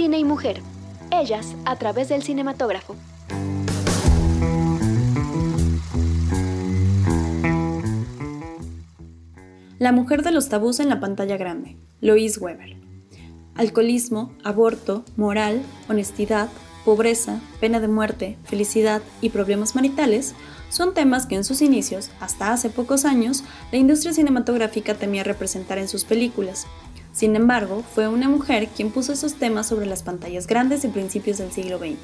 Cine y Mujer. Ellas a través del cinematógrafo. La mujer de los tabús en la pantalla grande. Louise Weber. Alcoholismo, aborto, moral, honestidad, pobreza, pena de muerte, felicidad y problemas maritales son temas que en sus inicios, hasta hace pocos años, la industria cinematográfica temía representar en sus películas. Sin embargo, fue una mujer quien puso esos temas sobre las pantallas grandes en principios del siglo XX,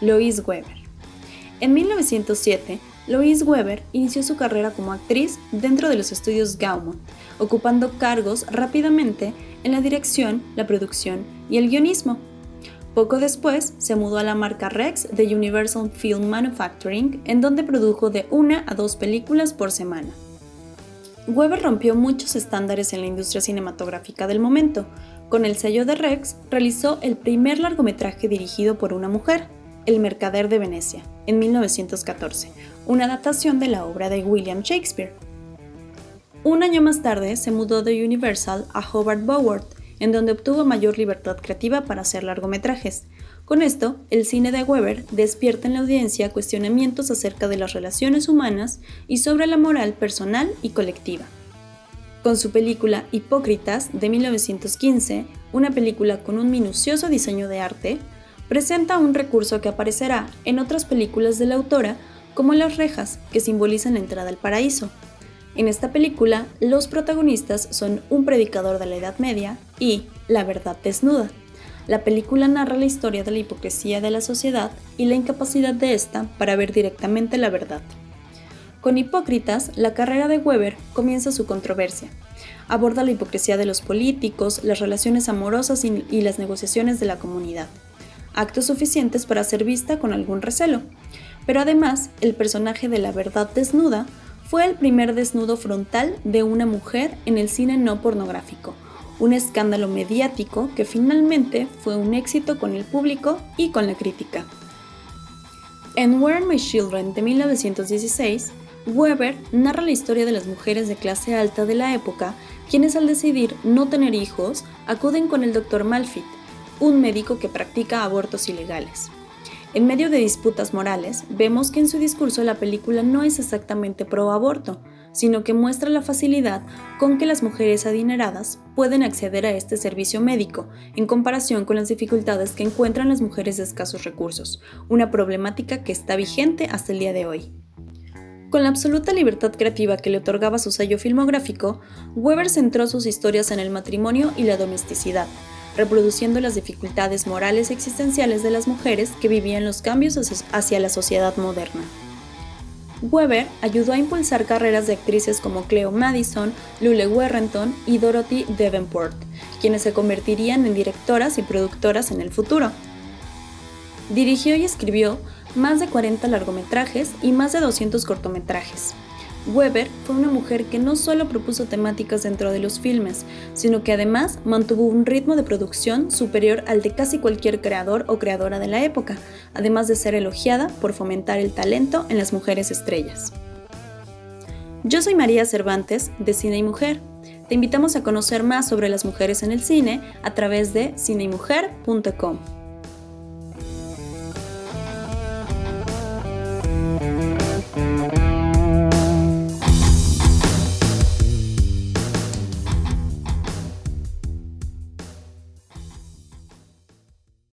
Louise Weber. En 1907, Louise Weber inició su carrera como actriz dentro de los estudios Gaumont, ocupando cargos rápidamente en la dirección, la producción y el guionismo. Poco después se mudó a la marca Rex de Universal Film Manufacturing, en donde produjo de una a dos películas por semana. Weber rompió muchos estándares en la industria cinematográfica del momento. Con el sello de Rex realizó el primer largometraje dirigido por una mujer, El Mercader de Venecia, en 1914, una adaptación de la obra de William Shakespeare. Un año más tarde se mudó de Universal a Hobart Bowart, en donde obtuvo mayor libertad creativa para hacer largometrajes. Con esto, el cine de Weber despierta en la audiencia cuestionamientos acerca de las relaciones humanas y sobre la moral personal y colectiva. Con su película Hipócritas de 1915, una película con un minucioso diseño de arte, presenta un recurso que aparecerá en otras películas de la autora como las rejas que simbolizan la entrada al paraíso, en esta película, los protagonistas son un predicador de la Edad Media y la verdad desnuda. La película narra la historia de la hipocresía de la sociedad y la incapacidad de ésta para ver directamente la verdad. Con Hipócritas, la carrera de Weber comienza su controversia. Aborda la hipocresía de los políticos, las relaciones amorosas y, las negociaciones de la comunidad. Actos suficientes para ser vista con algún recelo. Pero además, el personaje de la verdad desnuda fue el primer desnudo frontal de una mujer en el cine no pornográfico, un escándalo mediático que finalmente fue un éxito con el público y con la crítica. En Where Are My Children de 1916, Weber narra la historia de las mujeres de clase alta de la época, quienes al decidir no tener hijos acuden con el Dr. Malfit, un médico que practica abortos ilegales. En medio de disputas morales, vemos que en su discurso la película no es exactamente pro aborto, sino que muestra la facilidad con que las mujeres adineradas pueden acceder a este servicio médico, en comparación con las dificultades que encuentran las mujeres de escasos recursos, una problemática que está vigente hasta el día de hoy. Con la absoluta libertad creativa que le otorgaba su sello filmográfico, Weber centró sus historias en el matrimonio y la domesticidad, reproduciendo las dificultades morales existenciales de las mujeres que vivían los cambios hacia la sociedad moderna. Weber ayudó a impulsar carreras de actrices como Cleo Madison, Lule Warrenton y Dorothy Davenport, quienes se convertirían en directoras y productoras en el futuro. Dirigió y escribió más de 40 largometrajes y más de 200 cortometrajes. Weber fue una mujer que no solo propuso temáticas dentro de los filmes, sino que además mantuvo un ritmo de producción superior al de casi cualquier creador o creadora de la época, además de ser elogiada por fomentar el talento en las mujeres estrellas. Yo soy María Cervantes, de Cine y Mujer. Te invitamos a conocer más sobre las mujeres en el cine a través de cineymujer.com.